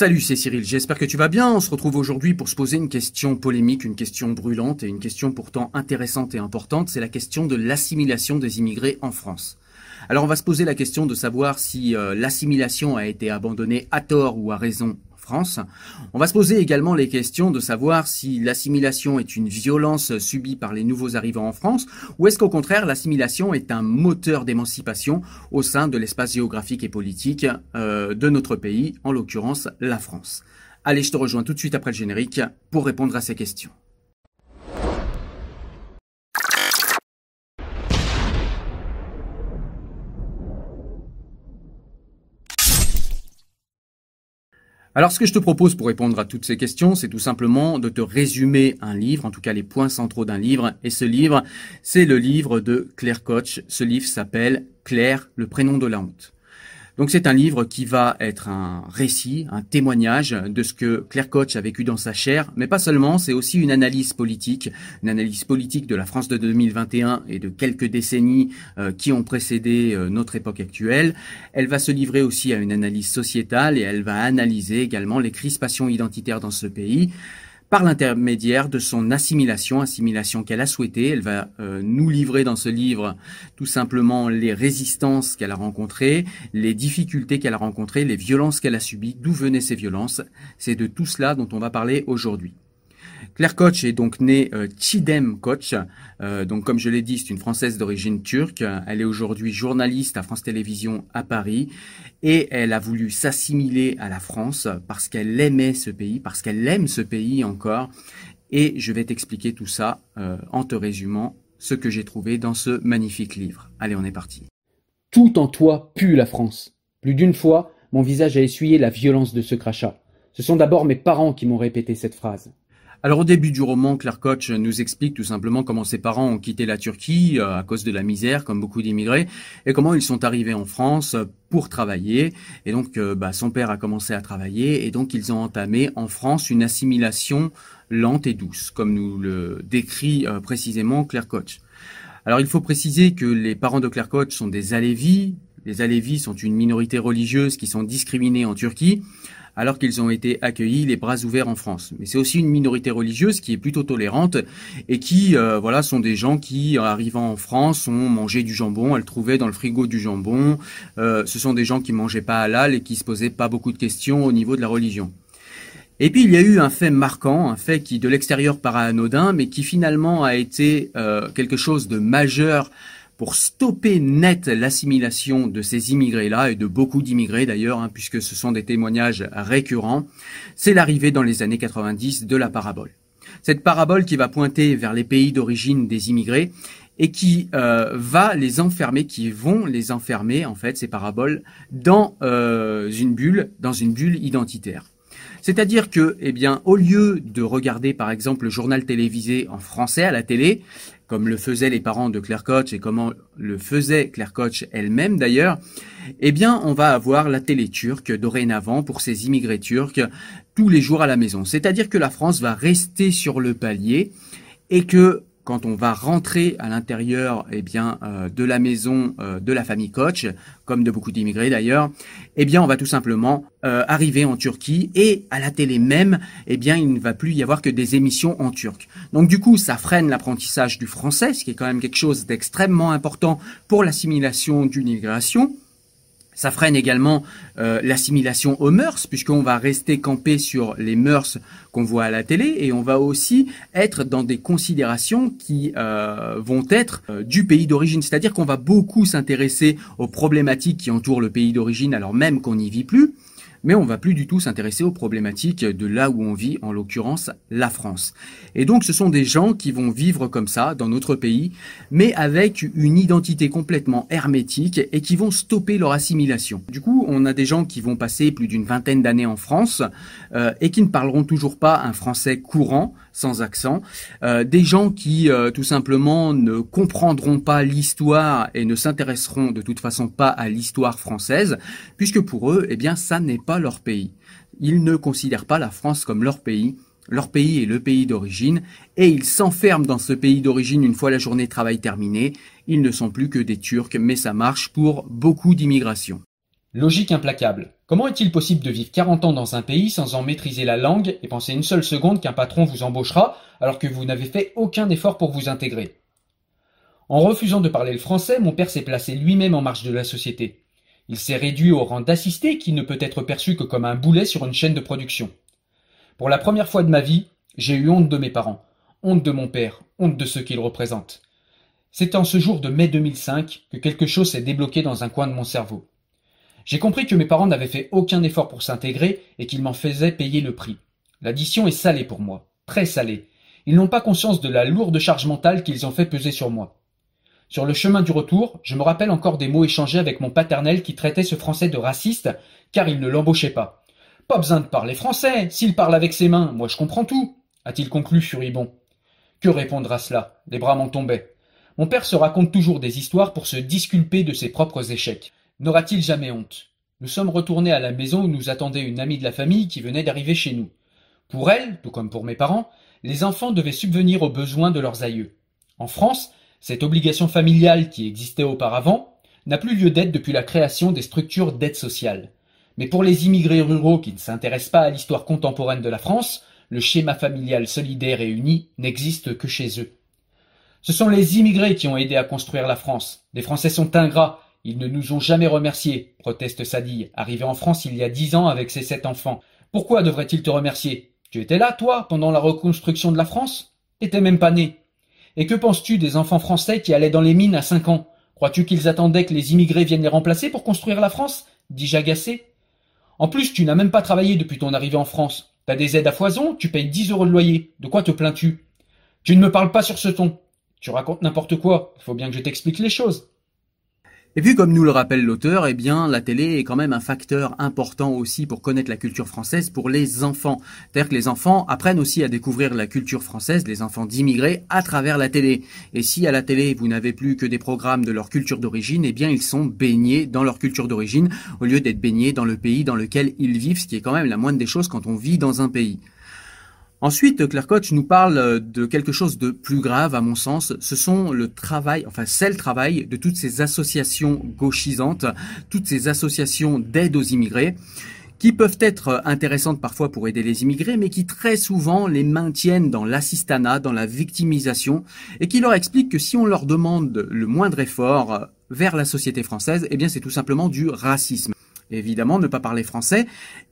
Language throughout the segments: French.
Salut, c'est Cyril, j'espère que tu vas bien. On se retrouve aujourd'hui pour se poser une question polémique, une question brûlante et une question pourtant intéressante et importante. C'est la question de l'assimilation des immigrés en France. Alors on va se poser la question de savoir si euh, l'assimilation a été abandonnée à tort ou à raison On va se poser également les questions de savoir si l'assimilation est une violence subie par les nouveaux arrivants en France ou est-ce qu'au contraire l'assimilation est un moteur d'émancipation au sein de l'espace géographique et politique euh, de notre pays, en l'occurrence la France. Allez, je te rejoins tout de suite après le générique pour répondre à ces questions. Alors ce que je te propose pour répondre à toutes ces questions, c'est tout simplement de te résumer un livre, en tout cas les points centraux d'un livre. Et ce livre, c'est le livre de Claire Koch. Ce livre s'appelle Claire, le prénom de la honte. Donc c'est un livre qui va être un récit, un témoignage de ce que Claire Koch a vécu dans sa chair, mais pas seulement, c'est aussi une analyse politique, une analyse politique de la France de 2021 et de quelques décennies euh, qui ont précédé euh, notre époque actuelle. Elle va se livrer aussi à une analyse sociétale et elle va analyser également les crispations identitaires dans ce pays par l'intermédiaire de son assimilation, assimilation qu'elle a souhaitée. Elle va euh, nous livrer dans ce livre tout simplement les résistances qu'elle a rencontrées, les difficultés qu'elle a rencontrées, les violences qu'elle a subies, d'où venaient ces violences. C'est de tout cela dont on va parler aujourd'hui. Claire Koch est donc née euh, Chidem Koch. Euh, donc, comme je l'ai dit, c'est une Française d'origine turque. Elle est aujourd'hui journaliste à France Télévisions à Paris et elle a voulu s'assimiler à la France parce qu'elle aimait ce pays, parce qu'elle aime ce pays encore. Et je vais t'expliquer tout ça euh, en te résumant ce que j'ai trouvé dans ce magnifique livre. Allez, on est parti. Tout en toi pue la France. Plus d'une fois, mon visage a essuyé la violence de ce crachat. Ce sont d'abord mes parents qui m'ont répété cette phrase. Alors au début du roman, Claire Koch nous explique tout simplement comment ses parents ont quitté la Turquie euh, à cause de la misère, comme beaucoup d'immigrés, et comment ils sont arrivés en France pour travailler. Et donc euh, bah, son père a commencé à travailler, et donc ils ont entamé en France une assimilation lente et douce, comme nous le décrit euh, précisément Claire Koch. Alors il faut préciser que les parents de Claire Koch sont des Alévis. Les Alévis sont une minorité religieuse qui sont discriminés en Turquie alors qu'ils ont été accueillis les bras ouverts en France. Mais c'est aussi une minorité religieuse qui est plutôt tolérante et qui, euh, voilà, sont des gens qui, arrivant en France, ont mangé du jambon, elles trouvaient dans le frigo du jambon. Euh, ce sont des gens qui mangeaient pas halal et qui se posaient pas beaucoup de questions au niveau de la religion. Et puis il y a eu un fait marquant, un fait qui de l'extérieur paraît anodin, mais qui finalement a été euh, quelque chose de majeur pour stopper net l'assimilation de ces immigrés-là, et de beaucoup d'immigrés d'ailleurs, hein, puisque ce sont des témoignages récurrents, c'est l'arrivée dans les années 90 de la parabole. Cette parabole qui va pointer vers les pays d'origine des immigrés et qui euh, va les enfermer, qui vont les enfermer en fait ces paraboles dans euh, une bulle, dans une bulle identitaire. C'est-à-dire que, eh bien, au lieu de regarder par exemple le journal télévisé en français à la télé, comme le faisaient les parents de Claire Koch et comment le faisait Claire Koch elle-même d'ailleurs, eh bien, on va avoir la télé turque dorénavant pour ces immigrés turcs tous les jours à la maison. C'est-à-dire que la France va rester sur le palier et que quand on va rentrer à l'intérieur eh bien euh, de la maison euh, de la famille Koch, comme de beaucoup d'immigrés d'ailleurs, eh bien on va tout simplement euh, arriver en Turquie et à la télé même, eh bien il ne va plus y avoir que des émissions en turc. Donc du coup, ça freine l'apprentissage du français, ce qui est quand même quelque chose d'extrêmement important pour l'assimilation d'une immigration. Ça freine également euh, l'assimilation aux mœurs, puisqu'on va rester campé sur les mœurs qu'on voit à la télé, et on va aussi être dans des considérations qui euh, vont être euh, du pays d'origine. C'est-à-dire qu'on va beaucoup s'intéresser aux problématiques qui entourent le pays d'origine, alors même qu'on n'y vit plus mais on va plus du tout s'intéresser aux problématiques de là où on vit, en l'occurrence la France. Et donc ce sont des gens qui vont vivre comme ça dans notre pays, mais avec une identité complètement hermétique et qui vont stopper leur assimilation. Du coup, on a des gens qui vont passer plus d'une vingtaine d'années en France euh, et qui ne parleront toujours pas un français courant, sans accent, euh, des gens qui euh, tout simplement ne comprendront pas l'histoire et ne s'intéresseront de toute façon pas à l'histoire française, puisque pour eux, eh bien, ça n'est pas leur pays. Ils ne considèrent pas la France comme leur pays. Leur pays est le pays d'origine et ils s'enferment dans ce pays d'origine une fois la journée de travail terminée. Ils ne sont plus que des Turcs, mais ça marche pour beaucoup d'immigrations. Logique implacable. Comment est-il possible de vivre 40 ans dans un pays sans en maîtriser la langue et penser une seule seconde qu'un patron vous embauchera alors que vous n'avez fait aucun effort pour vous intégrer? En refusant de parler le français, mon père s'est placé lui-même en marge de la société. Il s'est réduit au rang d'assisté qui ne peut être perçu que comme un boulet sur une chaîne de production. Pour la première fois de ma vie, j'ai eu honte de mes parents, honte de mon père, honte de ceux qu'ils représentent. C'est en ce jour de mai 2005 que quelque chose s'est débloqué dans un coin de mon cerveau. J'ai compris que mes parents n'avaient fait aucun effort pour s'intégrer et qu'ils m'en faisaient payer le prix. L'addition est salée pour moi, très salée. Ils n'ont pas conscience de la lourde charge mentale qu'ils ont fait peser sur moi. Sur le chemin du retour, je me rappelle encore des mots échangés avec mon paternel qui traitait ce français de raciste, car il ne l'embauchait pas. Pas besoin de parler français, s'il parle avec ses mains, moi je comprends tout, a-t-il conclu furibond. Que répondre à cela? Les bras m'en tombaient. Mon père se raconte toujours des histoires pour se disculper de ses propres échecs. N'aura-t-il jamais honte? Nous sommes retournés à la maison où nous attendait une amie de la famille qui venait d'arriver chez nous. Pour elle, tout comme pour mes parents, les enfants devaient subvenir aux besoins de leurs aïeux. En France, cette obligation familiale qui existait auparavant n'a plus lieu d'être depuis la création des structures d'aide sociale. Mais pour les immigrés ruraux qui ne s'intéressent pas à l'histoire contemporaine de la France, le schéma familial solidaire et uni n'existe que chez eux. Ce sont les immigrés qui ont aidé à construire la France. Les Français sont ingrats, ils ne nous ont jamais remerciés, proteste Sadie, arrivé en France il y a dix ans avec ses sept enfants. Pourquoi devrait-il te remercier? Tu étais là, toi, pendant la reconstruction de la France? T'étais même pas né. Et que penses-tu des enfants français qui allaient dans les mines à cinq ans? Crois-tu qu'ils attendaient que les immigrés viennent les remplacer pour construire la France? Dis-je agacé. En plus, tu n'as même pas travaillé depuis ton arrivée en France. T'as des aides à foison, tu payes dix euros de loyer. De quoi te plains-tu? Tu ne me parles pas sur ce ton. Tu racontes n'importe quoi. Faut bien que je t'explique les choses. Et puis, comme nous le rappelle l'auteur, eh bien, la télé est quand même un facteur important aussi pour connaître la culture française pour les enfants. C'est-à-dire que les enfants apprennent aussi à découvrir la culture française, les enfants d'immigrés, à travers la télé. Et si à la télé, vous n'avez plus que des programmes de leur culture d'origine, eh bien, ils sont baignés dans leur culture d'origine au lieu d'être baignés dans le pays dans lequel ils vivent, ce qui est quand même la moindre des choses quand on vit dans un pays. Ensuite, Claire Koch nous parle euh, de quelque chose de plus grave, à mon sens. Ce sont le travail, enfin, c'est le travail de toutes ces associations gauchisantes, toutes ces associations d'aide aux immigrés qui peuvent être intéressantes parfois pour aider les immigrés, mais qui très souvent les maintiennent dans l'assistanat, dans la victimisation, et qui leur expliquent que si on leur demande le moindre effort vers la société française, eh bien c'est tout simplement du racisme. Évidemment, ne pas parler français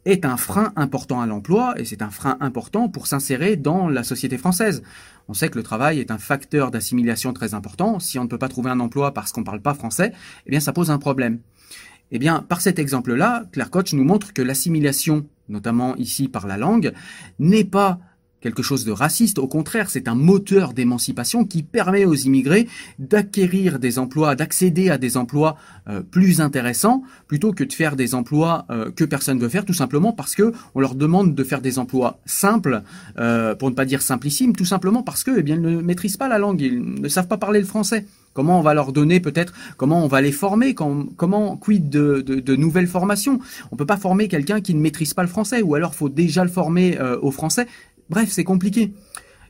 est un frein important à l'emploi et c'est un frein important pour s'insérer dans la société française. On sait que le travail est un facteur d'assimilation très important. Si on ne peut pas trouver un emploi parce qu'on ne parle pas français, eh bien ça pose un problème. Eh bien, par cet exemple-là, Claire Koch nous montre que l'assimilation, notamment ici par la langue, n'est pas quelque chose de raciste. Au contraire, c'est un moteur d'émancipation qui permet aux immigrés d'acquérir des emplois, d'accéder à des emplois euh, plus intéressants, plutôt que de faire des emplois euh, que personne ne veut faire, tout simplement parce que on leur demande de faire des emplois simples, euh, pour ne pas dire simplissimes, tout simplement parce que, eh ne maîtrisent pas la langue, ils ne savent pas parler le français. Comment on va leur donner peut-être, comment on va les former, comment, quid de, de, nouvelles formations? On peut pas former quelqu'un qui ne maîtrise pas le français, ou alors faut déjà le former au français. Bref, c'est compliqué.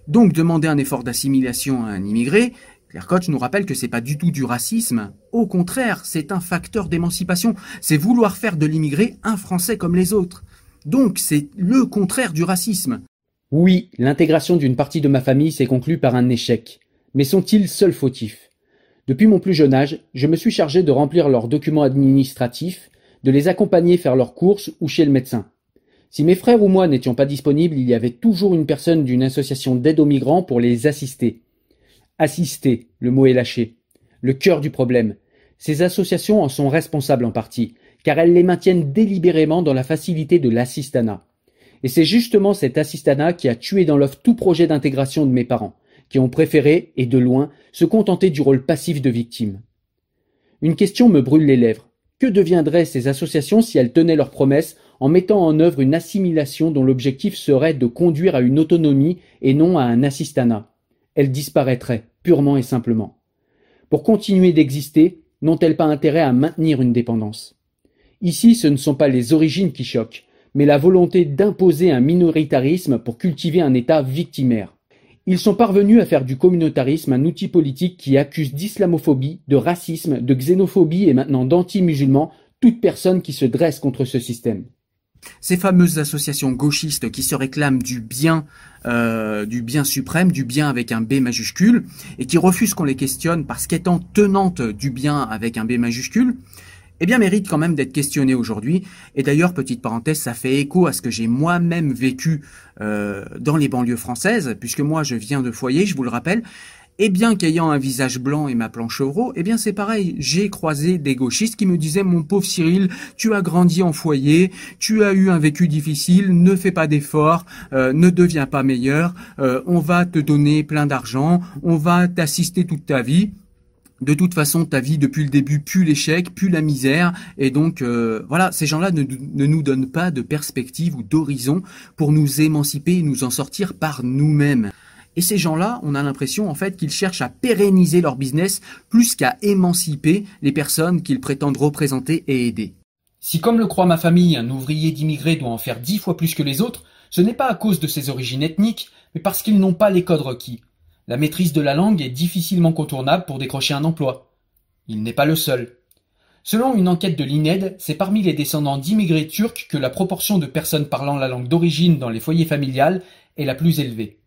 Donc, demander un effort d'assimilation à un immigré, Claire Koch nous rappelle que c'est pas du tout du racisme. Au contraire, c'est un facteur d'émancipation. C'est vouloir faire de l'immigré un Français comme les autres. Donc, c'est le contraire du racisme. Oui, l'intégration d'une partie de ma famille s'est conclue par un échec. Mais sont-ils seuls fautifs? Depuis mon plus jeune âge, je me suis chargé de remplir leurs documents administratifs, de les accompagner faire leurs courses ou chez le médecin. Si mes frères ou moi n'étions pas disponibles, il y avait toujours une personne d'une association d'aide aux migrants pour les assister. Assister, le mot est lâché. Le cœur du problème. Ces associations en sont responsables en partie, car elles les maintiennent délibérément dans la facilité de l'assistanat. Et c'est justement cet assistanat qui a tué dans l'œuf tout projet d'intégration de mes parents, qui ont préféré, et de loin, se contenter du rôle passif de victime. Une question me brûle les lèvres. Que deviendraient ces associations si elles tenaient leurs promesses en mettant en œuvre une assimilation dont l'objectif serait de conduire à une autonomie et non à un assistanat. Elles disparaîtraient, purement et simplement. Pour continuer d'exister, n'ont-elles pas intérêt à maintenir une dépendance? Ici, ce ne sont pas les origines qui choquent, mais la volonté d'imposer un minoritarisme pour cultiver un État victimaire. Ils sont parvenus à faire du communautarisme un outil politique qui accuse d'islamophobie, de racisme, de xénophobie et maintenant d'anti-musulmans toute personne qui se dresse contre ce système. Ces fameuses associations gauchistes qui se réclament du bien, euh, du bien suprême, du bien avec un B majuscule, et qui refusent qu'on les questionne parce qu'étant tenantes du bien avec un B majuscule, eh bien méritent quand même d'être questionnées aujourd'hui. Et d'ailleurs, petite parenthèse, ça fait écho à ce que j'ai moi-même vécu euh, dans les banlieues françaises, puisque moi je viens de foyer, je vous le rappelle, et bien qu'ayant un visage blanc et m'appelant Chevreau, eh bien c'est pareil, j'ai croisé des gauchistes qui me disaient mon pauvre Cyril, tu as grandi en foyer, tu as eu un vécu difficile, ne fais pas d'efforts, euh, ne deviens pas meilleur, euh, on va te donner plein d'argent, on va t'assister toute ta vie. De toute façon, ta vie depuis le début pue l'échec, pue la misère, et donc euh, voilà, ces gens-là ne, ne, nous donnent pas de perspective ou d'horizon pour nous émanciper et nous en sortir par nous-mêmes. Et ces gens-là, on a l'impression en fait qu'ils cherchent à pérenniser leur business plus qu'à émanciper les personnes qu'ils prétendent représenter et aider. Si comme le croit ma famille, un ouvrier d'immigrés doit en faire dix fois plus que les autres, ce n'est pas à cause de ses origines ethniques, mais parce qu'ils n'ont pas les codes requis. La maîtrise de la langue est difficilement contournable pour décrocher un emploi. Il n'est pas le seul. Selon une enquête de l'INED, c'est parmi les descendants d'immigrés turcs que la proportion de personnes parlant la langue d'origine dans les foyers familiales est la plus élevée.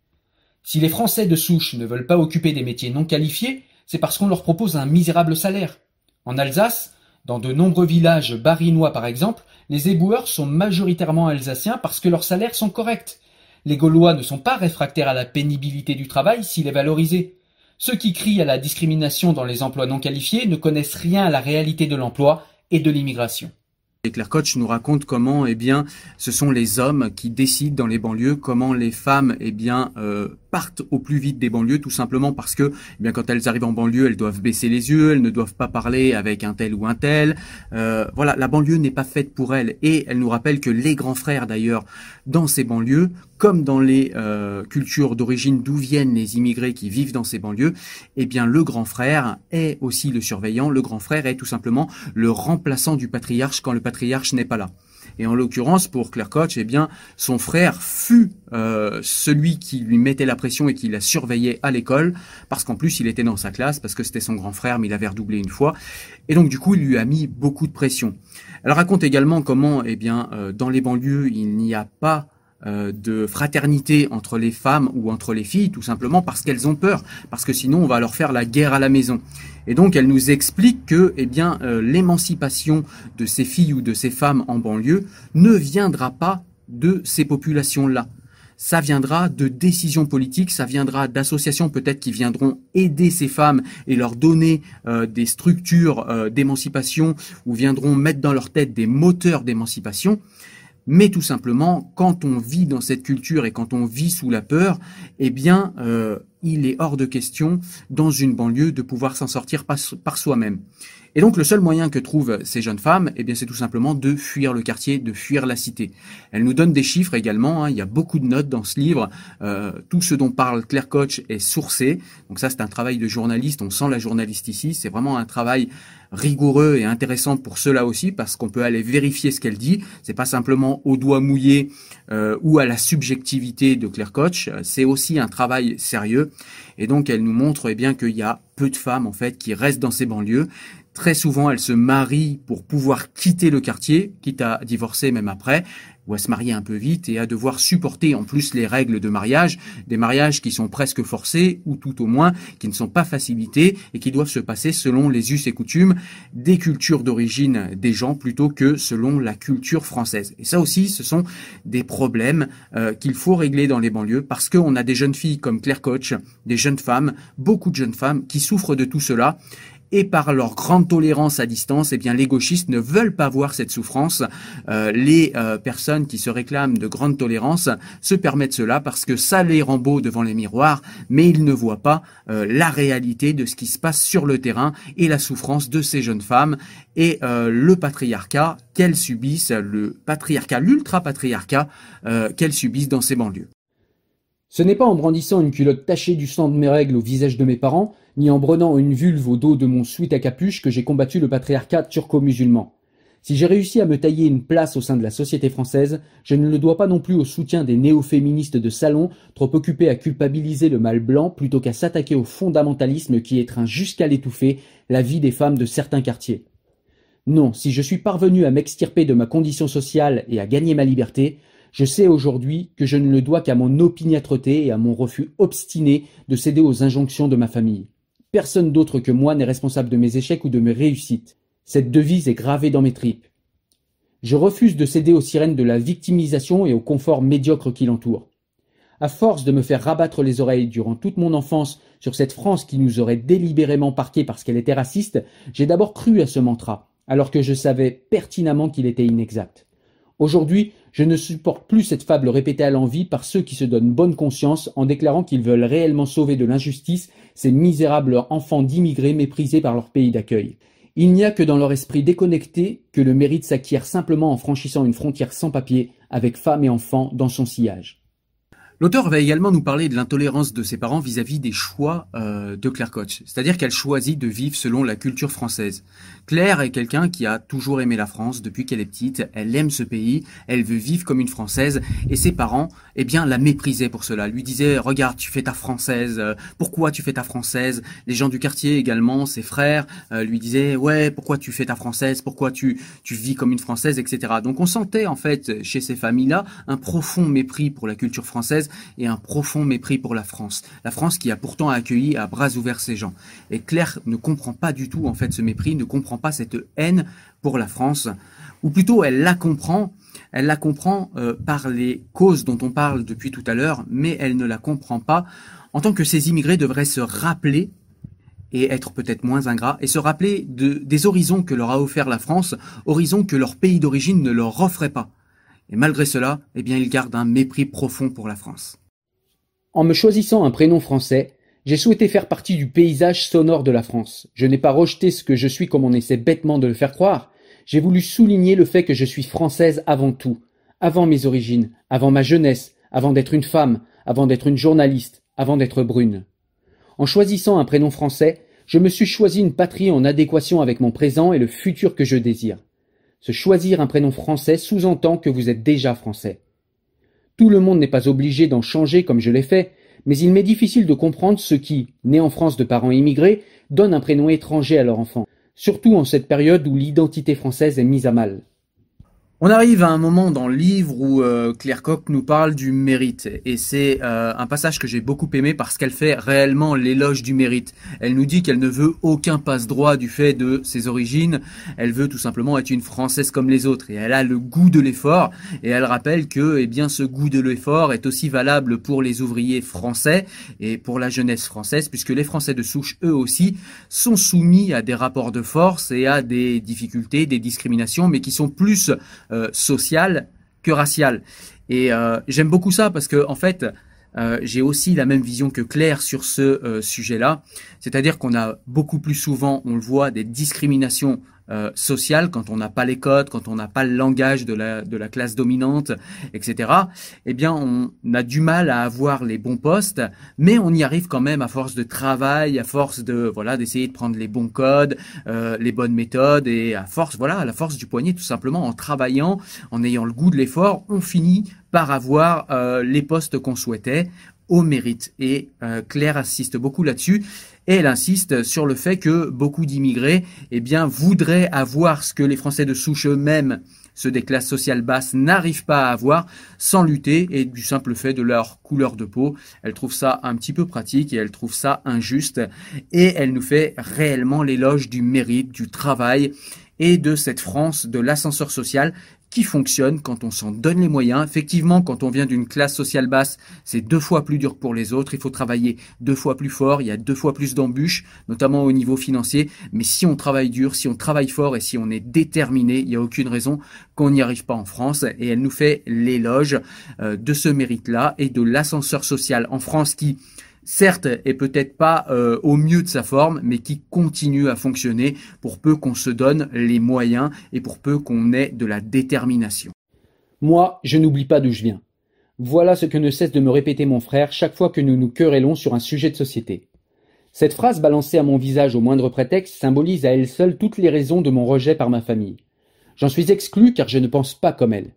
Si les Français de souche ne veulent pas occuper des métiers non qualifiés, c'est parce qu'on leur propose un misérable salaire. En Alsace, dans de nombreux villages barinois par exemple, les éboueurs sont majoritairement alsaciens parce que leurs salaires sont corrects. Les Gaulois ne sont pas réfractaires à la pénibilité du travail s'il est valorisé. Ceux qui crient à la discrimination dans les emplois non qualifiés ne connaissent rien à la réalité de l'emploi et de l'immigration. Et Claire Koch nous raconte comment, eh bien, ce sont les hommes qui décident dans les banlieues, comment les femmes, eh bien, euh, partent au plus vite des banlieues, tout simplement parce que, eh bien, quand elles arrivent en banlieue, elles doivent baisser les yeux, elles ne doivent pas parler avec un tel ou un tel. Euh, voilà, la banlieue n'est pas faite pour elles. Et elle nous rappelle que les grands frères, d'ailleurs, dans ces banlieues, comme dans les euh, cultures d'origine d'où viennent les immigrés qui vivent dans ces banlieues, eh bien, le grand frère est aussi le surveillant. Le grand frère est tout simplement le remplaçant du patriarche quand le patriarche n'est pas là. Et en l'occurrence, pour Claire Koch, eh bien, son frère fut euh, celui qui lui mettait la pression et qui la surveillait à l'école, parce qu'en plus, il était dans sa classe, parce que c'était son grand frère, mais il avait redoublé une fois. Et donc, du coup, il lui a mis beaucoup de pression. Elle raconte également comment, eh bien, euh, dans les banlieues, il n'y a pas euh, de fraternité entre les femmes ou entre les filles, tout simplement parce qu'elles ont peur, parce que sinon on va leur faire la guerre à la maison. Et donc elle nous explique que, eh bien, euh, l'émancipation de ces filles ou de ces femmes en banlieue ne viendra pas de ces populations-là. Ça viendra de décisions politiques, ça viendra d'associations peut-être qui viendront aider ces femmes et leur donner euh, des structures d'émancipation ou viendront mettre dans leur tête des moteurs d'émancipation. Mais tout simplement, quand on vit dans cette culture et quand on vit sous la peur, eh bien, euh, il est hors de question dans une banlieue de pouvoir s'en sortir par, soi-même. Et donc le seul moyen que trouvent ces jeunes femmes, eh bien c'est tout simplement de fuir le quartier, de fuir la cité. Elle nous donne des chiffres également. Hein. il y a beaucoup de notes dans ce livre. Euh, tout ce dont parle Claire Koch est sourcé. Donc ça c'est un travail de journaliste. On sent la journaliste ici. C'est vraiment un travail rigoureux et intéressant pour cela aussi parce qu'on peut aller vérifier ce qu'elle dit. C'est pas simplement au doigt mouillé euh, ou à la subjectivité de Claire Koch. C'est aussi un travail sérieux. Et donc elle nous montre eh bien qu'il y a peu de femmes en fait qui restent dans ces banlieues Très souvent, elles se marient pour pouvoir quitter le quartier, quitte à divorcer même après, ou à se marier un peu vite et à devoir supporter en plus les règles de mariage, des mariages qui sont presque forcés ou tout au moins qui ne sont pas facilités et qui doivent se passer selon les us et coutumes des cultures d'origine des gens plutôt que selon la culture française. Et ça aussi, ce sont des problèmes euh, qu'il faut régler dans les banlieues parce qu'on a des jeunes filles comme Claire Koch, des jeunes femmes, beaucoup de jeunes femmes qui souffrent de tout cela et par leur grande tolérance à distance, eh bien les gauchistes ne veulent pas voir cette souffrance. Euh, les euh, personnes qui se réclament de grande tolérance se permettent cela parce que ça les rend beaux devant les miroirs, mais ils ne voient pas euh, la réalité de ce qui se passe sur le terrain et la souffrance de ces jeunes femmes et le patriarcat qu'elles subissent, le patriarcat, l'ultra-patriarcat qu'elles subissent dans ces banlieues. Ce n'est pas en brandissant une culotte tachée du sang de mes règles au visage de mes parents ni en brenant une vulve au dos de mon suite à capuche que j'ai combattu le patriarcat turco-musulman. Si j'ai réussi à me tailler une place au sein de la société française, je ne le dois pas non plus au soutien des néo-féministes de salon, trop occupés à culpabiliser le mal blanc plutôt qu'à s'attaquer au fondamentalisme qui étreint jusqu'à l'étouffer la vie des femmes de certains quartiers. Non, si je suis parvenu à m'extirper de ma condition sociale et à gagner ma liberté, je sais aujourd'hui que je ne le dois qu'à mon opiniâtreté et à mon refus obstiné de céder aux injonctions de ma famille. Personne d'autre que moi n'est responsable de mes échecs ou de mes réussites. Cette devise est gravée dans mes tripes. Je refuse de céder aux sirènes de la victimisation et au confort médiocre qui l'entoure. À force de me faire rabattre les oreilles durant toute mon enfance sur cette France qui nous aurait délibérément parqué parce qu'elle était raciste, j'ai d'abord cru à ce mantra, alors que je savais pertinemment qu'il était inexact. Aujourd'hui, je ne supporte plus cette fable répétée à l'envi par ceux qui se donnent bonne conscience en déclarant qu'ils veulent réellement sauver de l'injustice ces misérables enfants d'immigrés méprisés par leur pays d'accueil. Il n'y a que dans leur esprit déconnecté que le mérite s'acquiert simplement en franchissant une frontière sans papier avec femmes et enfants dans son sillage. L'auteur va également nous parler de l'intolérance de ses parents vis-à-vis des choix euh, de Claire Koch, c'est-à-dire qu'elle choisit de vivre selon la culture française. Claire est quelqu'un qui a toujours aimé la France depuis qu'elle est petite, elle aime ce pays, elle veut vivre comme une Française, et ses parents, eh bien, la méprisaient pour cela, lui disaient, regarde, tu fais ta Française, euh, pourquoi tu fais ta Française? Les gens du quartier également, ses frères, euh, lui disaient, ouais, pourquoi tu fais ta Française, pourquoi tu, tu vis comme une Française, etc. Donc on sentait en fait chez ces familles-là un profond mépris pour la culture française, et un profond mépris pour la France. La France qui a pourtant accueilli à bras ouverts ces gens. Et Claire ne comprend pas du tout en fait ce mépris, ne comprend pas cette haine pour la France, ou plutôt elle la comprend, elle la comprend euh, par les causes dont on parle depuis tout à l'heure, mais elle ne la comprend pas en tant que ces immigrés devraient se rappeler et être peut-être moins ingrats, et se rappeler de, des horizons que leur a offert la France, horizons que leur pays d'origine ne leur offrait pas. Et malgré cela, eh bien, il garde un mépris profond pour la France. En me choisissant un prénom français, j'ai souhaité faire partie du paysage sonore de la France. Je n'ai pas rejeté ce que je suis comme on essaie bêtement de le faire croire. J'ai voulu souligner le fait que je suis française avant tout, avant mes origines, avant ma jeunesse, avant d'être une femme, avant d'être une journaliste, avant d'être brune. En choisissant un prénom français, je me suis choisi une patrie en adéquation avec mon présent et le futur que je désire. Se choisir un prénom français sous-entend que vous êtes déjà français. Tout le monde n'est pas obligé d'en changer comme je l'ai fait, mais il m'est difficile de comprendre ceux qui, nés en France de parents immigrés, donnent un prénom étranger à leur enfant, surtout en cette période où l'identité française est mise à mal. On arrive à un moment dans le livre où euh, Claire Koch nous parle du mérite. Et c'est euh, un passage que j'ai beaucoup aimé parce qu'elle fait réellement l'éloge du mérite. Elle nous dit qu'elle ne veut aucun passe-droit du fait de ses origines, elle veut tout simplement être une française comme les autres. Et elle a le goût de l'effort. Et elle rappelle que eh bien ce goût de l'effort est aussi valable pour les ouvriers français et pour la jeunesse française puisque les Français de souche eux aussi sont soumis à des rapports de force et à des difficultés, des discriminations mais qui sont plus sociale que raciale. Et euh, j'aime beaucoup ça parce que en fait, euh, j'ai aussi la même vision que Claire sur ce sujet-là. C'est-à-dire qu'on a beaucoup plus souvent, on le voit, des discriminations euh, social, quand on n'a pas les codes, quand on n'a pas le langage de la, de la classe dominante, etc., eh bien, on a du mal à avoir les bons postes, mais on y arrive quand même à force de travail, à force de voilà d'essayer de prendre les bons codes, euh, les bonnes méthodes, et à force, voilà, à la force du poignet, tout simplement, en travaillant, en ayant le goût de l'effort, on finit par avoir euh, les postes qu'on souhaitait au mérite. Et Claire assiste beaucoup là-dessus. Et elle insiste sur le fait que beaucoup d'immigrés eh bien, voudraient avoir ce que les Français de souche eux-mêmes, ceux des classes sociales basses, n'arrivent pas à avoir sans lutter et du simple fait de leur couleur de peau. Elle trouve ça un petit peu pratique et elle trouve ça injuste. Et elle nous fait réellement l'éloge du mérite, du travail et de cette France de l'ascenseur social qui fonctionne quand on s'en donne les moyens. Effectivement, quand on vient d'une classe sociale basse, c'est deux fois plus dur pour les autres. Il faut travailler deux fois plus fort. Il y a deux fois plus d'embûches, notamment au niveau financier. Mais si on travaille dur, si on travaille fort et si on est déterminé, il n'y a aucune raison qu'on n'y arrive pas en France. Et elle nous fait l'éloge euh, de ce mérite-là et de l'ascenseur social en France qui certes est peut-être pas euh, au mieux de sa forme, mais qui continue à fonctionner pour peu qu'on se donne les moyens et pour peu qu'on ait de la détermination. Moi, je n'oublie pas d'où je viens. Voilà ce que ne cesse de me répéter mon frère chaque fois que nous nous querellons sur un sujet de société. Cette phrase balancée à mon visage au moindre prétexte symbolise à elle seule toutes les raisons de mon rejet par ma famille. J'en suis exclu car je ne pense pas comme elle.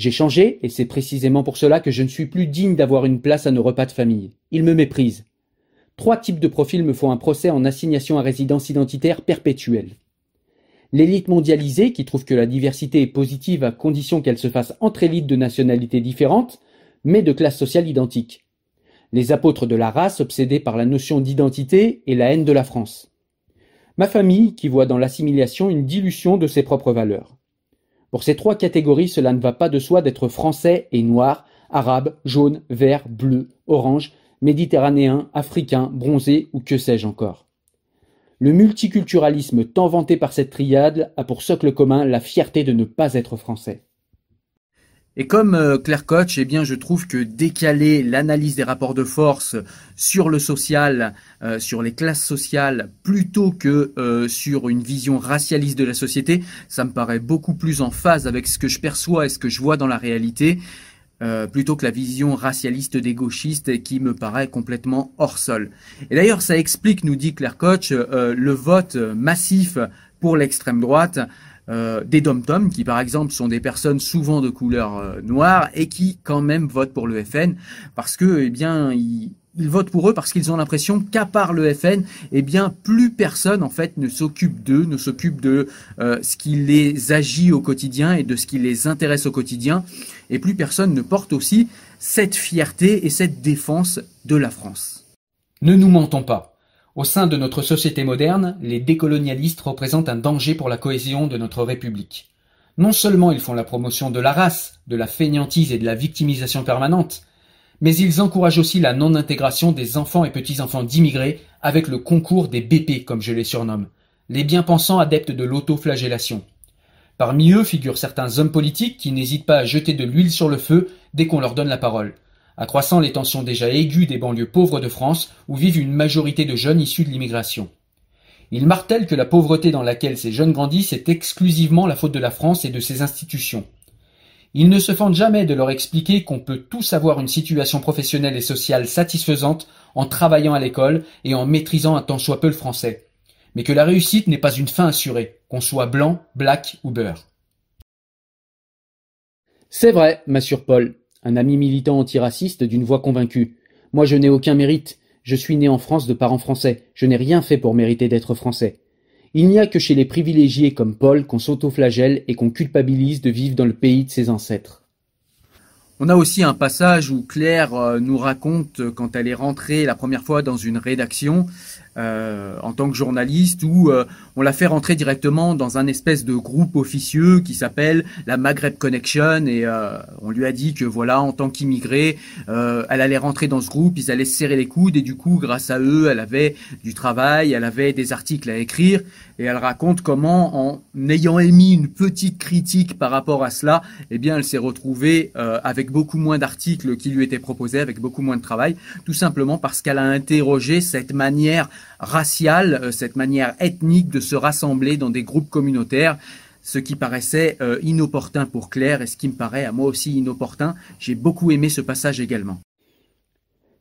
J'ai changé, et c'est précisément pour cela que je ne suis plus digne d'avoir une place à nos repas de famille. Ils me méprisent. Trois types de profils me font un procès en assignation à résidence identitaire perpétuelle. L'élite mondialisée, qui trouve que la diversité est positive à condition qu'elle se fasse entre élites de nationalités différentes, mais de classes sociales identiques. Les apôtres de la race obsédés par la notion d'identité et la haine de la France. Ma famille, qui voit dans l'assimilation une dilution de ses propres valeurs. Pour ces trois catégories, cela ne va pas de soi d'être français et noir, arabe, jaune, vert, bleu, orange, méditerranéen, africain, bronzé ou que sais-je encore. Le multiculturalisme tant vanté par cette triade a pour socle commun la fierté de ne pas être français. Et comme euh, Claire Koch, eh bien, je trouve que décaler l'analyse des rapports de force sur le social, euh, sur les classes sociales, plutôt que euh, sur une vision racialiste de la société, ça me paraît beaucoup plus en phase avec ce que je perçois et ce que je vois dans la réalité. Euh, plutôt que la vision racialiste des gauchistes qui me paraît complètement hors sol. Et d'ailleurs, ça explique, nous dit Claire Koch, euh, le vote massif pour l'extrême droite euh, des dom-toms, qui par exemple sont des personnes souvent de couleur noire et qui quand même votent pour le FN parce que, eh bien, ils, ils votent pour eux parce qu'ils ont l'impression qu'à part le FN, eh bien plus personne en fait ne s'occupe d'eux, ne s'occupe de euh, ce qui les agit au quotidien et de ce qui les intéresse au quotidien, et plus personne ne porte aussi cette fierté et cette défense de la France. Ne nous mentons pas. Au sein de notre société moderne, les décolonialistes représentent un danger pour la cohésion de notre République. Non seulement ils font la promotion de la race, de la fainéantise et de la victimisation permanente, mais ils encouragent aussi la non-intégration des enfants et petits-enfants d'immigrés avec le concours des BP, comme je les surnomme, les bien-pensants adeptes de l'autoflagellation. Parmi eux figurent certains hommes politiques qui n'hésitent pas à jeter de l'huile sur le feu dès qu'on leur donne la parole, accroissant les tensions déjà aiguës des banlieues pauvres de France où vivent une majorité de jeunes issus de l'immigration. Ils martèlent que la pauvreté dans laquelle ces jeunes grandissent est exclusivement la faute de la France et de ses institutions. Ils ne se fendent jamais de leur expliquer qu'on peut tous avoir une situation professionnelle et sociale satisfaisante en travaillant à l'école et en maîtrisant un tant soit peu le français. Mais que la réussite n'est pas une fin assurée, qu'on soit blanc, black ou beurre. C'est vrai, m'assure Paul, un ami militant antiraciste d'une voix convaincue. Moi je n'ai aucun mérite. Je suis né en France de parents français. Je n'ai rien fait pour mériter d'être français. Il n'y a que chez les privilégiés comme Paul qu'on s'autoflagelle et qu'on culpabilise de vivre dans le pays de ses ancêtres. On a aussi un passage où Claire euh, nous raconte euh, quand elle est rentrée la première fois dans une rédaction euh, en tant que journaliste où euh, on l'a fait rentrer directement dans un espèce de groupe officieux qui s'appelle la Maghreb Connection et euh, on lui a dit que voilà en tant qu'immigré elle allait rentrer dans ce groupe ils allaient se serrer les coudes et du coup grâce à eux elle avait du travail elle avait des articles à écrire et elle raconte comment en ayant émis une petite critique par rapport à cela eh bien elle s'est retrouvée avec beaucoup moins d'articles qui lui étaient proposés avec beaucoup moins de travail tout simplement parce qu'elle a interrogé cette manière raciale, euh, cette manière ethnique de se rassembler dans des groupes communautaires ce qui paraissait euh, inopportun pour Claire et ce qui me paraît à moi aussi inopportun. J'ai beaucoup aimé ce passage également.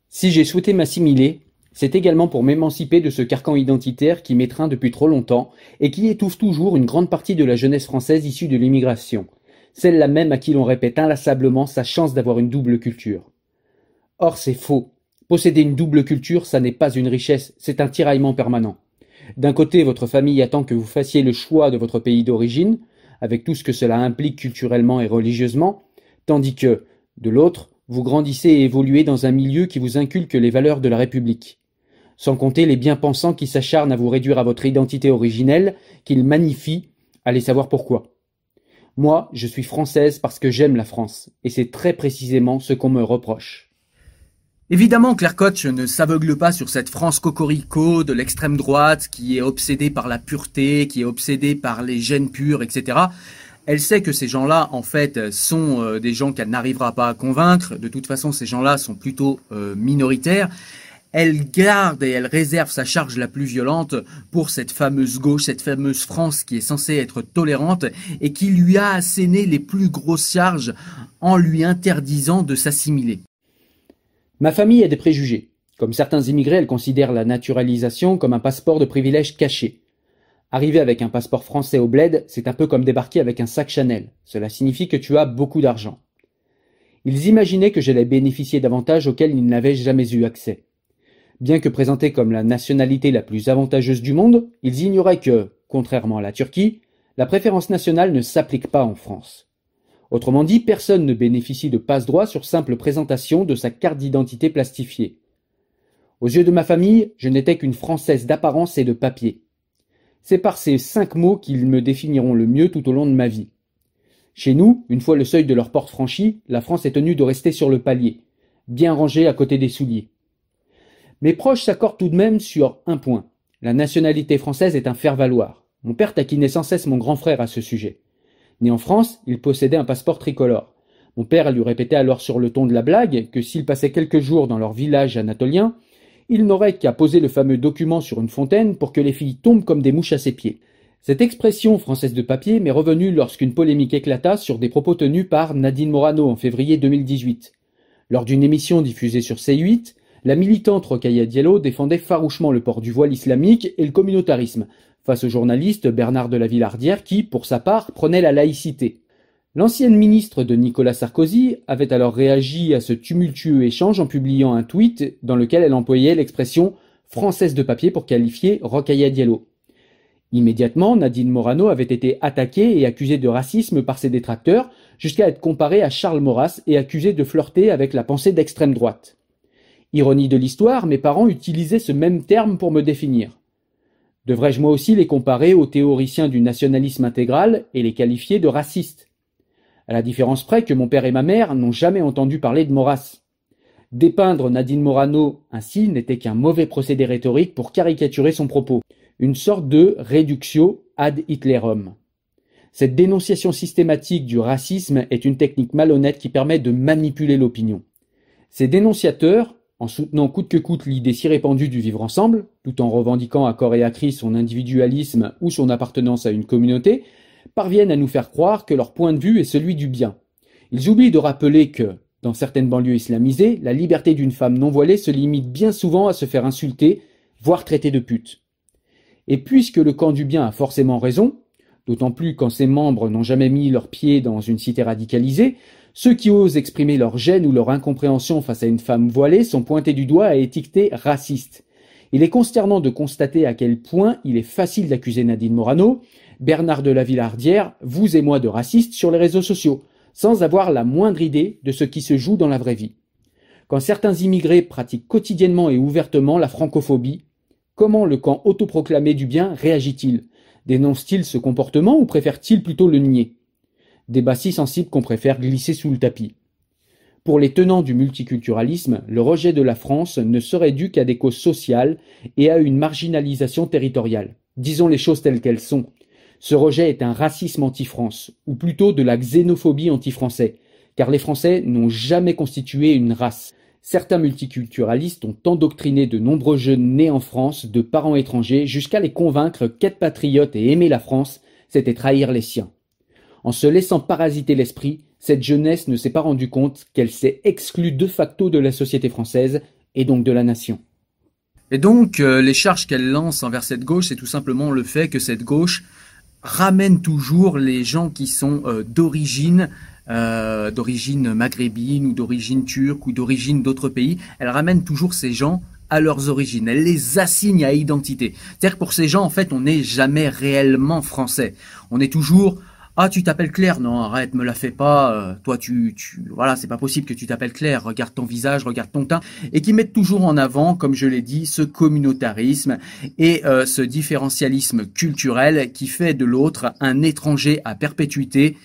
Si j'ai souhaité m'assimiler, c'est également pour m'émanciper de ce carcan identitaire qui m'étreint depuis trop longtemps et qui étouffe toujours une grande partie de la jeunesse française issue de l'immigration, celle-là même à qui l'on répète inlassablement sa chance d'avoir une double culture. Or c'est faux. Posséder une double culture, ça n'est pas une richesse, c'est un tiraillement permanent. D'un côté, votre famille attend que vous fassiez le choix de votre pays d'origine, avec tout ce que cela implique culturellement et religieusement, tandis que, de l'autre, vous grandissez et évoluez dans un milieu qui vous inculque les valeurs de la République. Sans compter les bien-pensants qui s'acharnent à vous réduire à votre identité originelle, qu'ils magnifient, allez savoir pourquoi. Moi, je suis française parce que j'aime la France, et c'est très précisément ce qu'on me reproche. Évidemment, Claire Koch ne s'aveugle pas sur cette France cocorico de l'extrême droite qui est obsédée par la pureté, qui est obsédée par les gènes purs, etc. Elle sait que ces gens-là, en fait, sont euh, des gens qu'elle n'arrivera pas à convaincre. De toute façon, ces gens-là sont plutôt euh, minoritaires. Elle garde et elle réserve sa charge la plus violente pour cette fameuse gauche, cette fameuse France qui est censée être tolérante et qui lui a asséné les plus grosses charges en lui interdisant de s'assimiler. Ma famille a des préjugés. Comme certains immigrés, elle considère la naturalisation comme un passeport de privilège caché. Arriver avec un passeport français au bled, c'est un peu comme débarquer avec un sac Chanel. Cela signifie que tu as beaucoup d'argent. Ils imaginaient que j'allais bénéficier d'avantages auxquels ils n'avaient jamais eu accès. Bien que présentée comme la nationalité la plus avantageuse du monde, ils ignoraient que, contrairement à la Turquie, la préférence nationale ne s'applique pas en France. Autrement dit, personne ne bénéficie de passe-droit sur simple présentation de sa carte d'identité plastifiée. Aux yeux de ma famille, je n'étais qu'une Française d'apparence et de papier. C'est par ces cinq mots qu'ils me définiront le mieux tout au long de ma vie. Chez nous, une fois le seuil de leur porte franchi, la France est tenue de rester sur le palier, bien rangée à côté des souliers. Mes proches s'accordent tout de même sur un point. La nationalité française est un faire-valoir. Mon père taquinait sans cesse mon grand frère à ce sujet. Né en France, il possédait un passeport tricolore. Mon père lui répétait alors sur le ton de la blague que s'il passait quelques jours dans leur village anatolien, il n'aurait qu'à poser le fameux document sur une fontaine pour que les filles tombent comme des mouches à ses pieds. Cette expression française de papier m'est revenue lorsqu'une polémique éclata sur des propos tenus par Nadine Morano en février 2018. Lors d'une émission diffusée sur C8, la militante Rokhaya Diallo défendait farouchement le port du voile islamique et le communautarisme, face au journaliste Bernard de la Villardière qui, pour sa part, prenait la laïcité. L'ancienne ministre de Nicolas Sarkozy avait alors réagi à ce tumultueux échange en publiant un tweet dans lequel elle employait l'expression française de papier pour qualifier Rokhaya Diallo. Immédiatement, Nadine Morano avait été attaquée et accusée de racisme par ses détracteurs, jusqu'à être comparée à Charles Maurras et accusée de flirter avec la pensée d'extrême droite. Ironie de l'histoire, mes parents utilisaient ce même terme pour me définir. Devrais-je moi aussi les comparer aux théoriciens du nationalisme intégral et les qualifier de racistes? À la différence près que mon père et ma mère n'ont jamais entendu parler de Maurras. Dépeindre Nadine Morano ainsi n'était qu'un mauvais procédé rhétorique pour caricaturer son propos, une sorte de reductio ad Hitlerum. Cette dénonciation systématique du racisme est une technique malhonnête qui permet de manipuler l'opinion. Ces dénonciateurs, en soutenant coûte que coûte l'idée si répandue du vivre ensemble, tout en revendiquant à corps et à cri son individualisme ou son appartenance à une communauté, parviennent à nous faire croire que leur point de vue est celui du bien. Ils oublient de rappeler que, dans certaines banlieues islamisées, la liberté d'une femme non voilée se limite bien souvent à se faire insulter, voire traiter de pute. Et puisque le camp du bien a forcément raison, d'autant plus quand ses membres n'ont jamais mis leurs pieds dans une cité radicalisée, ceux qui osent exprimer leur gêne ou leur incompréhension face à une femme voilée sont pointés du doigt et étiquetés racistes. Il est consternant de constater à quel point il est facile d'accuser Nadine Morano, Bernard de la Villardière, vous et moi de racistes sur les réseaux sociaux, sans avoir la moindre idée de ce qui se joue dans la vraie vie. Quand certains immigrés pratiquent quotidiennement et ouvertement la francophobie, comment le camp autoproclamé du bien réagit-il? Dénonce-t-il ce comportement ou préfère-t-il plutôt le nier? Débat si sensible qu'on préfère glisser sous le tapis. Pour les tenants du multiculturalisme, le rejet de la France ne serait dû qu'à des causes sociales et à une marginalisation territoriale. Disons les choses telles qu'elles sont. Ce rejet est un racisme anti-France, ou plutôt de la xénophobie anti-français, car les Français n'ont jamais constitué une race. Certains multiculturalistes ont endoctriné de nombreux jeunes nés en France de parents étrangers jusqu'à les convaincre qu'être patriote et aimer la France, c'était trahir les siens. En se laissant parasiter l'esprit, cette jeunesse ne s'est pas rendue compte qu'elle s'est exclue de facto de la société française et donc de la nation. Et donc, euh, les charges qu'elle lance envers cette gauche, c'est tout simplement le fait que cette gauche ramène toujours les gens qui sont euh, d'origine euh, d'origine maghrébine ou d'origine turque ou d'origine d'autres pays. Elle ramène toujours ces gens à leurs origines. Elle les assigne à identité. C'est-à-dire que pour ces gens, en fait, on n'est jamais réellement français. On est toujours ah, tu t'appelles Claire Non, arrête, me la fais pas. Euh, toi, tu, tu, voilà, c'est pas possible que tu t'appelles Claire. Regarde ton visage, regarde ton teint, et qui mettent toujours en avant, comme je l'ai dit, ce communautarisme et euh, ce différentialisme culturel qui fait de l'autre un étranger à perpétuité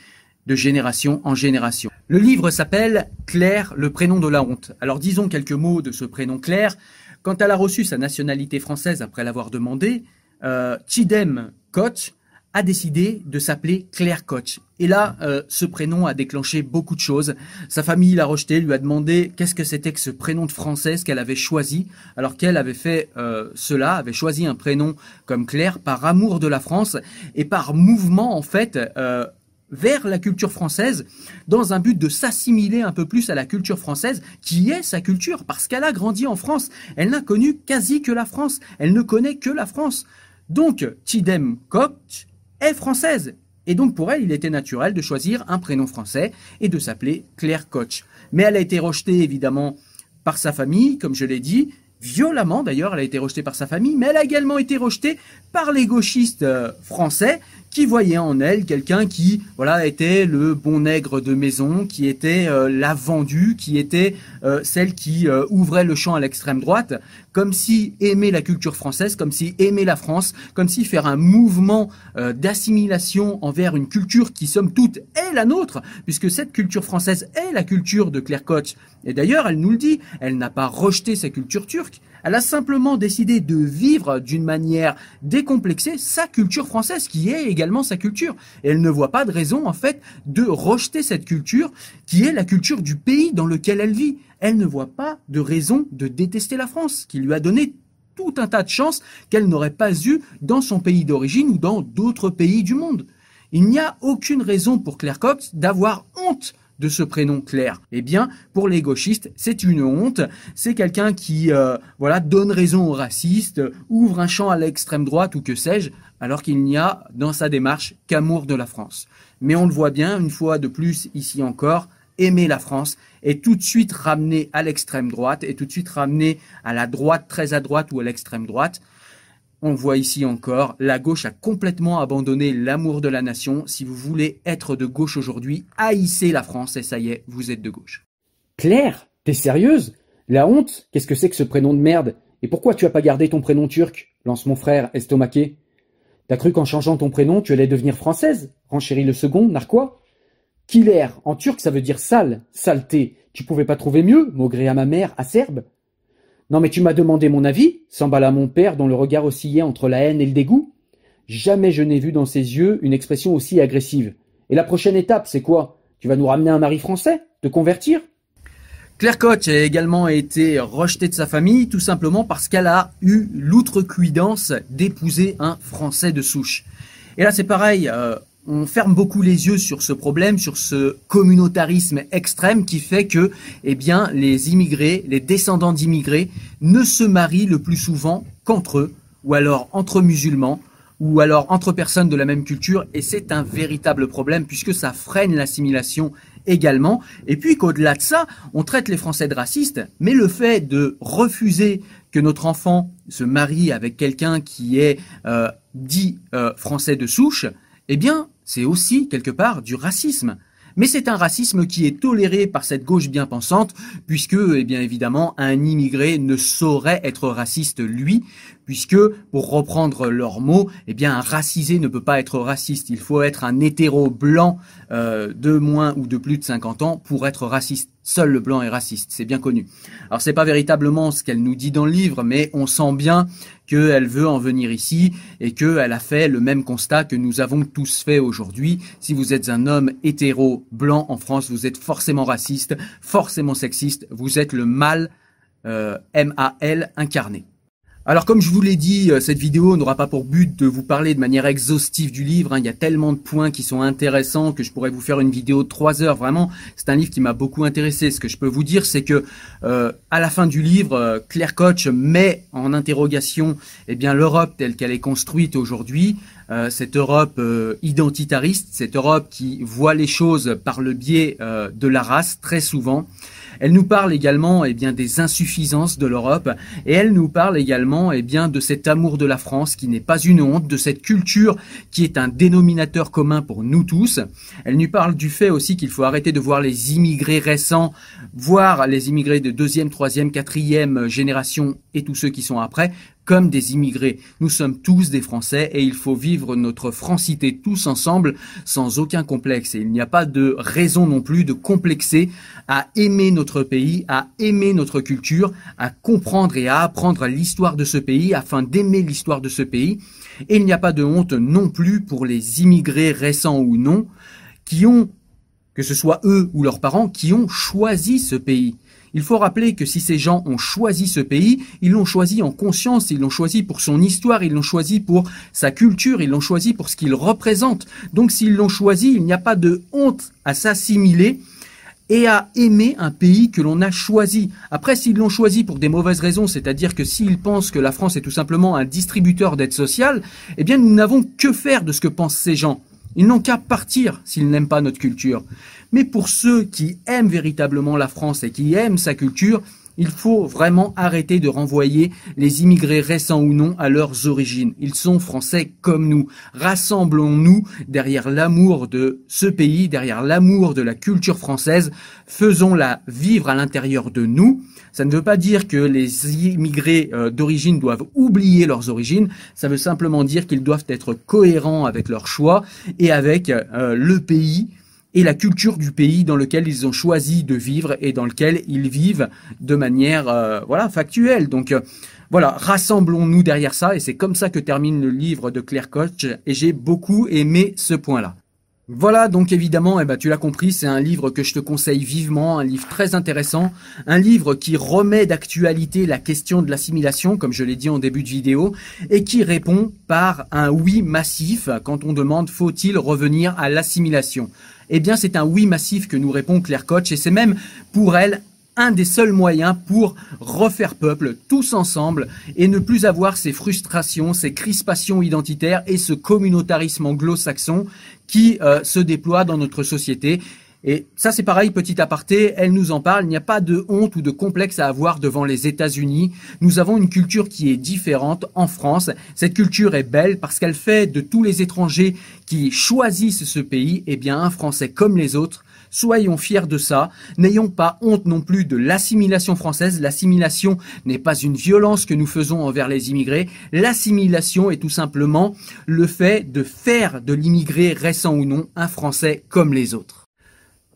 de génération en génération. Le livre s'appelle Claire, le prénom de la honte. Alors disons quelques mots de ce prénom Claire. Quand elle a reçu sa nationalité française après l'avoir demandé, euh, Chidem Koch a décidé de s'appeler Claire Koch. Et là, euh, ce prénom a déclenché beaucoup de choses. Sa famille l'a rejeté, lui a demandé qu'est-ce que c'était que ce prénom de française qu'elle avait choisi, alors qu'elle avait fait euh, cela, avait choisi un prénom comme Claire par amour de la France et par mouvement en fait euh, vers la culture française dans un but de s'assimiler un peu plus à la culture française qui est sa culture parce qu'elle a grandi en France. Elle n'a connu quasi que la France. Elle ne connaît que la France. Donc, Tidem Koch française. Et donc pour elle, il était naturel de choisir un prénom français et de s'appeler Claire Koch. Mais elle a été rejetée évidemment par sa famille, comme je l'ai dit, violemment d'ailleurs, elle a été rejetée par sa famille, mais elle a également été rejetée par les gauchistes euh, français qui voyaient en elle quelqu'un qui voilà était le bon nègre de maison, qui était euh, la vendue, qui était euh, celle qui ouvrait le champ à l'extrême droite, comme si aimer la culture française, comme si aimer la France, comme si faire un mouvement d'assimilation envers une culture qui somme toute est la nôtre, puisque cette culture française est la culture de Claire Koch. Et d'ailleurs, elle nous le dit, elle n'a pas rejeté sa culture turque, elle a simplement décidé de vivre d'une manière décomplexée sa culture française, qui est également sa culture. Et elle ne voit pas de raison, en fait, de rejeter cette culture, qui est la culture du pays dans lequel elle vit. Elle ne voit pas de raison de détester la France, qui lui a donné tout un tas de chances qu'elle n'aurait pas eues dans son pays d'origine ou dans d'autres pays du monde. Il n'y a aucune raison pour Claire Cox d'avoir honte de ce prénom Claire Eh bien, pour les gauchistes, c'est une honte. C'est quelqu'un qui, euh, voilà, donne raison aux racistes, ouvre un champ à l'extrême droite ou que sais-je, alors qu'il n'y a dans sa démarche qu'amour de la France. Mais on le voit bien, une fois de plus, ici encore, aimer la France est tout de suite ramené à l'extrême droite, et tout de suite ramené à la droite très à droite ou à l'extrême droite. On voit ici encore, la gauche a complètement abandonné l'amour de la nation. Si vous voulez être de gauche aujourd'hui, haïssez la France. Et ça y est, vous êtes de gauche. Claire, t'es sérieuse? La honte? Qu'est-ce que c'est que ce prénom de merde? Et pourquoi tu as pas gardé ton prénom turc? Lance mon frère, estomaqué. T'as cru qu'en changeant ton prénom, tu allais devenir française? Renchérit le second, narquois? Killer, en turc ça veut dire sale, saleté. Tu pouvais pas trouver mieux, maugré à ma mère, acerbe non mais tu m'as demandé mon avis, s'emballa mon père dont le regard oscillait entre la haine et le dégoût. Jamais je n'ai vu dans ses yeux une expression aussi agressive. Et la prochaine étape, c'est quoi? Tu vas nous ramener un mari français? Te convertir? Claire Koch a également été rejetée de sa famille tout simplement parce qu'elle a eu l'outrecuidance d'épouser un Français de souche. Et là c'est pareil, euh, on ferme beaucoup les yeux sur ce problème, sur ce communautarisme extrême qui fait que, eh bien, les immigrés, les descendants d'immigrés, ne se marient le plus souvent qu'entre eux, ou alors entre musulmans, ou alors entre personnes de la même culture, et c'est un véritable problème puisque ça freine l'assimilation également, et puis qu'au-delà de ça, on traite les Français de racistes, mais le fait de refuser que notre enfant se marie avec quelqu'un qui est euh, dit euh, français de souche, eh bien, c'est aussi quelque part du racisme. Mais c'est un racisme qui est toléré par cette gauche bien pensante, puisque, eh bien évidemment, un immigré ne saurait être raciste lui, puisque, pour reprendre leurs mots, eh bien un racisé ne peut pas être raciste. Il faut être un hétéro blanc euh, de moins ou de plus de 50 ans pour être raciste. Seul le blanc est raciste, c'est bien connu. Alors c'est pas véritablement ce qu'elle nous dit dans le livre, mais on sent bien qu'elle veut en venir ici et qu'elle a fait le même constat que nous avons tous fait aujourd'hui. Si vous êtes un homme hétéro blanc en France, vous êtes forcément raciste, forcément sexiste, vous êtes le mal euh, M-A-L incarné. Alors comme je vous l'ai dit, euh, cette vidéo n'aura pas pour but de vous parler de manière exhaustive du livre. Hein. Il y a tellement de points qui sont intéressants que je pourrais vous faire une vidéo de trois heures. Vraiment, c'est un livre qui m'a beaucoup intéressé. Ce que je peux vous dire, c'est que euh, à la fin du livre, euh, Claire Koch met en interrogation eh bien l'Europe telle qu'elle est construite aujourd'hui. cette Europe identitariste, cette Europe qui voit les choses par le biais de la race très souvent. Elle nous parle également eh bien, des insuffisances de l'Europe et elle nous parle également eh bien, de cet amour de la France qui n'est pas une honte, de cette culture qui est un dénominateur commun pour nous tous. Elle nous parle du fait aussi qu'il faut arrêter de voir les immigrés récents, voir les immigrés de deuxième, troisième, quatrième génération et tous ceux qui sont après comme des immigrés. Nous sommes tous des Français et il faut vivre notre francité tous ensemble sans aucun complexe. Et il n'y a pas de raison non plus de complexer à aimer notre pays, à aimer notre culture, à comprendre et à apprendre l'histoire de ce pays afin d'aimer l'histoire de ce pays. Et il n'y a pas de honte non plus pour les immigrés récents ou non qui ont, que ce soit eux ou leurs parents, qui ont choisi ce pays. Il faut rappeler que si ces gens ont choisi ce pays, ils l'ont choisi en conscience, ils l'ont choisi pour son histoire, ils l'ont choisi pour sa culture, ils l'ont choisi pour ce qu'il représente. Donc s'ils l'ont choisi, il n'y a pas de honte à s'assimiler et à aimer un pays que l'on a choisi. Après, s'ils l'ont choisi pour des mauvaises raisons, c'est-à-dire que s'ils pensent que la France est tout simplement un distributeur d'aide sociale, eh bien nous n'avons que faire de ce que pensent ces gens. Ils n'ont qu'à partir s'ils n'aiment pas notre culture. Mais pour ceux qui aiment véritablement la France et qui aiment sa culture, Il faut vraiment arrêter de renvoyer les immigrés récents ou non à leurs origines. Ils sont français comme nous. Rassemblons-nous derrière l'amour de ce pays, derrière l'amour de la culture française. Faisons-la vivre à l'intérieur de nous. Ça ne veut pas dire que les immigrés euh, d'origine doivent oublier leurs origines. Ça veut simplement dire qu'ils doivent être cohérents avec leurs choix et avec euh, le pays et la culture du pays dans lequel ils ont choisi de vivre et dans lequel ils vivent de manière euh, voilà factuelle. Donc euh, voilà, rassemblons-nous derrière ça et c'est comme ça que termine le livre de Claire Koch et j'ai beaucoup aimé ce point-là. Voilà, donc évidemment, eh ben, tu l'as compris, c'est un livre que je te conseille vivement, un livre très intéressant, un livre qui remet d'actualité la question de l'assimilation, comme je l'ai dit en début de vidéo, et qui répond par un oui massif quand on demande faut-il revenir à l'assimilation. Eh bien, c'est un oui massif que nous répond Claire Koch, et c'est même pour elle un des seuls moyens pour refaire peuple tous ensemble et ne plus avoir ces frustrations, ces crispations identitaires et ce communautarisme anglo-saxon qui euh, se déploie dans notre société. Et ça, c'est pareil, petit aparté, elle nous en parle. Il n'y a pas de honte ou de complexe à avoir devant les États-Unis. Nous avons une culture qui est différente en France. Cette culture est belle parce qu'elle fait de tous les étrangers qui choisissent ce pays, eh bien, un Français comme les autres. Soyons fiers de ça. N'ayons pas honte non plus de l'assimilation française. L'assimilation n'est pas une violence que nous faisons envers les immigrés. L'assimilation est tout simplement le fait de faire de l'immigré récent ou non un Français comme les autres.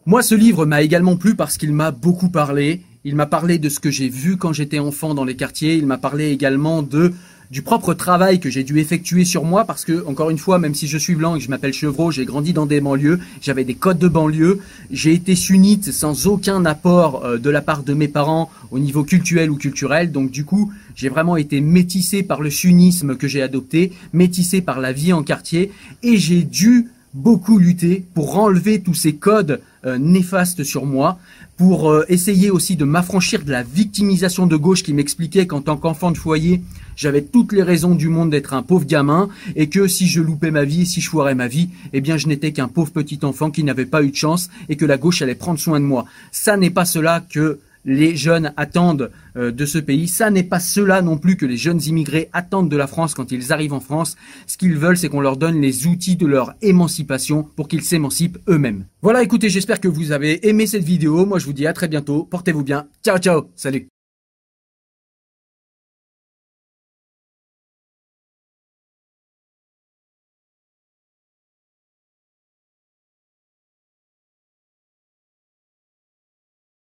Moi, ce livre m'a également plu parce qu'il m'a beaucoup parlé. Il m'a parlé de ce que j'ai vu quand j'étais enfant dans les quartiers. Il m'a parlé également de du propre travail que j'ai dû effectuer sur moi parce que, encore une fois, même si je suis blanc et que je m'appelle Chevreau, j'ai grandi dans des banlieues, j'avais des codes de banlieue, j'ai été sunnite sans aucun apport euh, de la part de mes parents au niveau culturel ou culturel, donc du coup, j'ai vraiment été métissé par le sunnisme que j'ai adopté, métissé par la vie en quartier, et j'ai dû beaucoup lutter pour enlever tous ces codes euh, néfastes sur moi, pour euh, essayer aussi de m'affranchir de la victimisation de gauche qui m'expliquait qu'en tant qu'enfant de foyer, j'avais toutes les raisons du monde d'être un pauvre gamin et que si je loupais ma vie, si je foirais ma vie, eh bien je n'étais qu'un pauvre petit enfant qui n'avait pas eu de chance et que la gauche allait prendre soin de moi. Ça n'est pas cela que les jeunes attendent euh, de ce pays. Ça n'est pas cela non plus que les jeunes immigrés attendent de la France quand ils arrivent en France. Ce qu'ils veulent, c'est qu'on leur donne les outils de leur émancipation pour qu'ils s'émancipent eux-mêmes. Voilà, écoutez, j'espère que vous avez aimé cette vidéo. Moi, je vous dis à très bientôt. Portez-vous bien. Ciao, ciao. Salut.